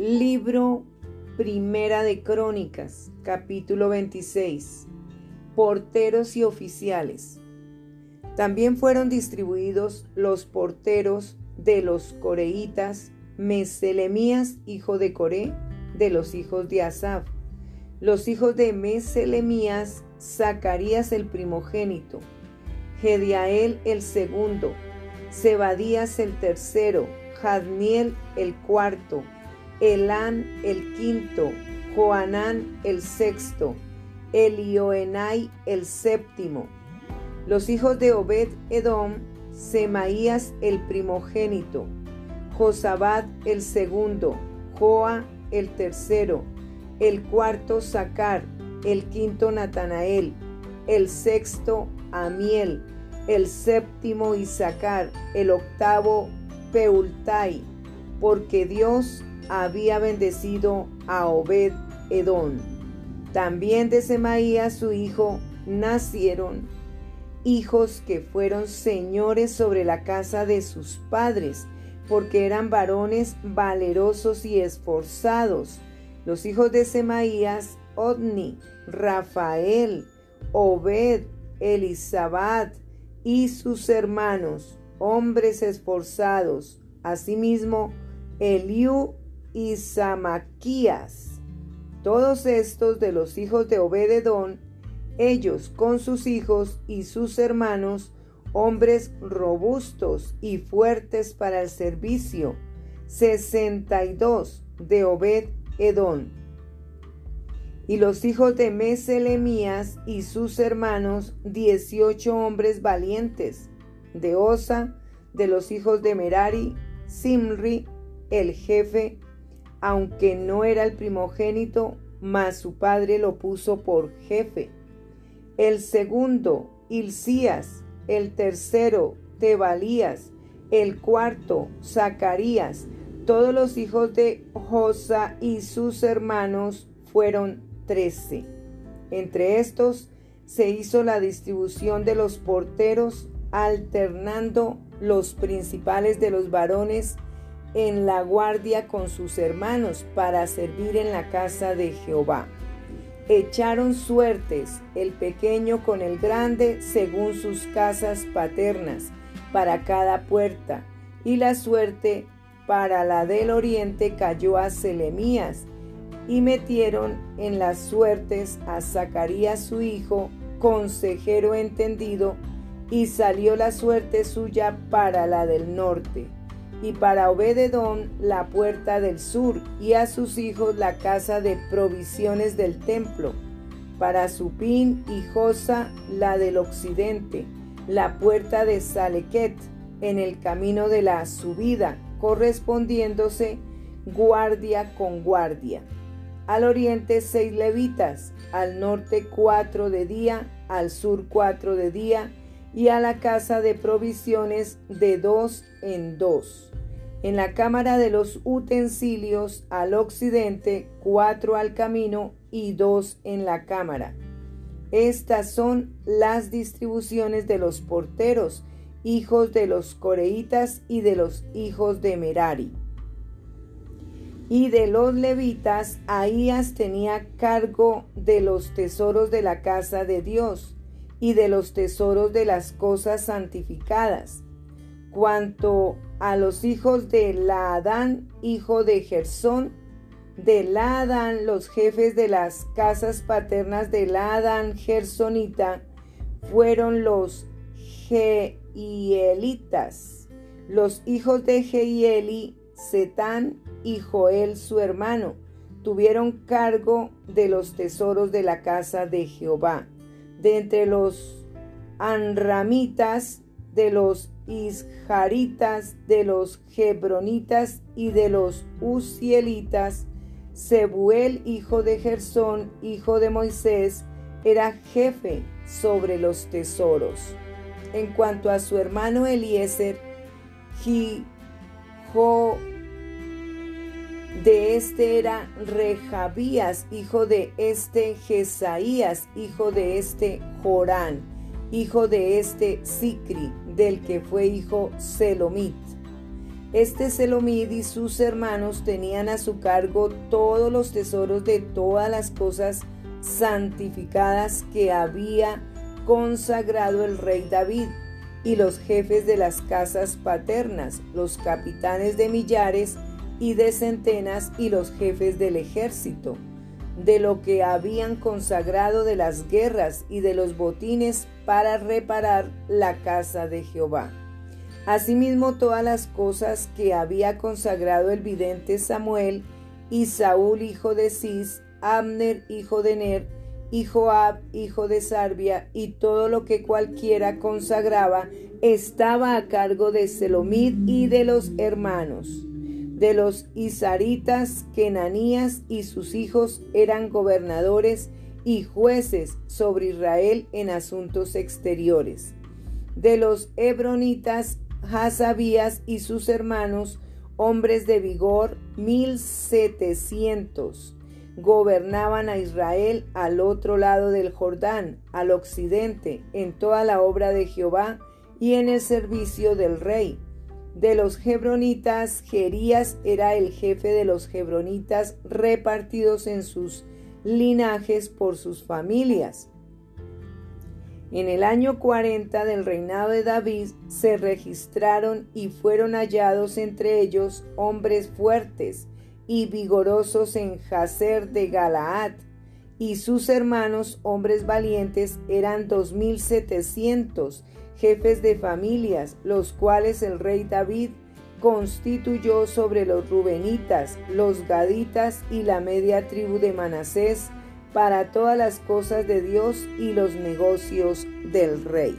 Libro Primera de Crónicas, capítulo 26. Porteros y oficiales. También fueron distribuidos los porteros de los coreitas, Meselemías, hijo de Coré, de los hijos de Asaf. Los hijos de Meselemías, Zacarías el primogénito, Gediael el segundo, Zebadías el tercero, Jadniel el cuarto, Elán el quinto, Joanán el sexto, Elioenai el séptimo. Los hijos de Obed Edom, Semaías el primogénito, Josabad el segundo, Joa el tercero, el cuarto Sacar, el quinto Natanael, el sexto Amiel, el séptimo Isaacar, el octavo Peultai, porque Dios había bendecido a Obed Edom. También de Semaías su hijo nacieron hijos que fueron señores sobre la casa de sus padres, porque eran varones valerosos y esforzados. Los hijos de Semaías, Odni, Rafael, Obed, Elisabad y sus hermanos, hombres esforzados. Asimismo, Eliú y Samaquías. Todos estos de los hijos de Obededón, ellos con sus hijos y sus hermanos, hombres robustos y fuertes para el servicio, sesenta y dos de Obed Edón. Y los hijos de Meselemías y sus hermanos, dieciocho hombres valientes, de Osa, de los hijos de Merari, Simri, el jefe aunque no era el primogénito, mas su padre lo puso por jefe. El segundo, Hilcías, el tercero, Tebalías, el cuarto, Zacarías, todos los hijos de Josa y sus hermanos fueron trece. Entre estos se hizo la distribución de los porteros, alternando los principales de los varones en la guardia con sus hermanos para servir en la casa de Jehová. Echaron suertes el pequeño con el grande según sus casas paternas para cada puerta, y la suerte para la del oriente cayó a Selemías, y metieron en las suertes a Zacarías su hijo, consejero entendido, y salió la suerte suya para la del norte y para Obededón la puerta del sur, y a sus hijos la casa de provisiones del templo, para Supín y Josa la del occidente, la puerta de Salequet, en el camino de la subida, correspondiéndose guardia con guardia. Al oriente seis levitas, al norte cuatro de día, al sur cuatro de día, y a la casa de provisiones de dos en dos. En la cámara de los utensilios al occidente, cuatro al camino y dos en la cámara. Estas son las distribuciones de los porteros, hijos de los coreitas y de los hijos de Merari. Y de los levitas, Ahías tenía cargo de los tesoros de la casa de Dios y de los tesoros de las cosas santificadas. Cuanto a los hijos de Laadán, hijo de Gersón, de Laadán, los jefes de las casas paternas de Laadán Gersonita, fueron los Jeielitas, los hijos de Jeieli, Setán y Joel su hermano, tuvieron cargo de los tesoros de la casa de Jehová de entre los anramitas, de los isjaritas, de los hebronitas y de los usielitas, Sebuel, hijo de Gersón, hijo de Moisés, era jefe sobre los tesoros. En cuanto a su hermano Eliezer, Hijo de este era Rejabías, hijo de este Jesaías, hijo de este Jorán, hijo de este Sicri, del que fue hijo Selomit. Este Selomid y sus hermanos tenían a su cargo todos los tesoros de todas las cosas santificadas que había consagrado el rey David, y los jefes de las casas paternas, los capitanes de millares y de centenas y los jefes del ejército, de lo que habían consagrado de las guerras y de los botines para reparar la casa de Jehová. Asimismo todas las cosas que había consagrado el vidente Samuel y Saúl hijo de Cis, Abner hijo de Ner, y Joab hijo de Sarbia, y todo lo que cualquiera consagraba estaba a cargo de Selomid y de los hermanos. De los Isaritas, Kenanías y sus hijos eran gobernadores y jueces sobre Israel en asuntos exteriores. De los Hebronitas, Hasabías y sus hermanos, hombres de vigor, mil setecientos gobernaban a Israel al otro lado del Jordán, al occidente, en toda la obra de Jehová y en el servicio del rey. De los hebronitas, Jerías era el jefe de los hebronitas repartidos en sus linajes por sus familias. En el año 40 del reinado de David se registraron y fueron hallados entre ellos hombres fuertes, y vigorosos en Jazer de Galaad, y sus hermanos, hombres valientes, eran dos mil setecientos, jefes de familias, los cuales el rey David constituyó sobre los rubenitas, los gaditas y la media tribu de Manasés para todas las cosas de Dios y los negocios del rey.